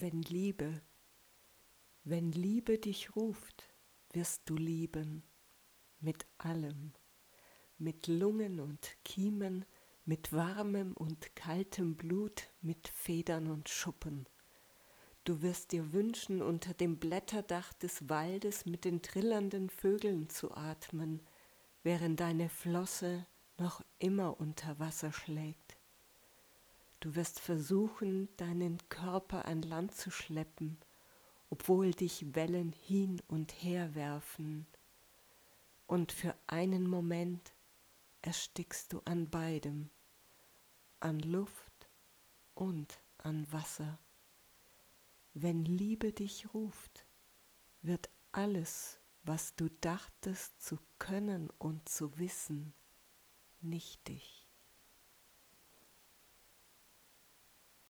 wenn Liebe, wenn Liebe dich ruft, wirst du lieben mit allem, mit Lungen und Kiemen, mit warmem und kaltem Blut, mit Federn und Schuppen. Du wirst dir wünschen, unter dem Blätterdach des Waldes mit den trillernden Vögeln zu atmen, während deine Flosse noch immer unter Wasser schlägt. Du wirst versuchen, deinen Körper an Land zu schleppen, obwohl dich Wellen hin und her werfen. Und für einen Moment erstickst du an beidem, an Luft und an Wasser. Wenn Liebe dich ruft, wird alles, was du dachtest zu können und zu wissen, nichtig.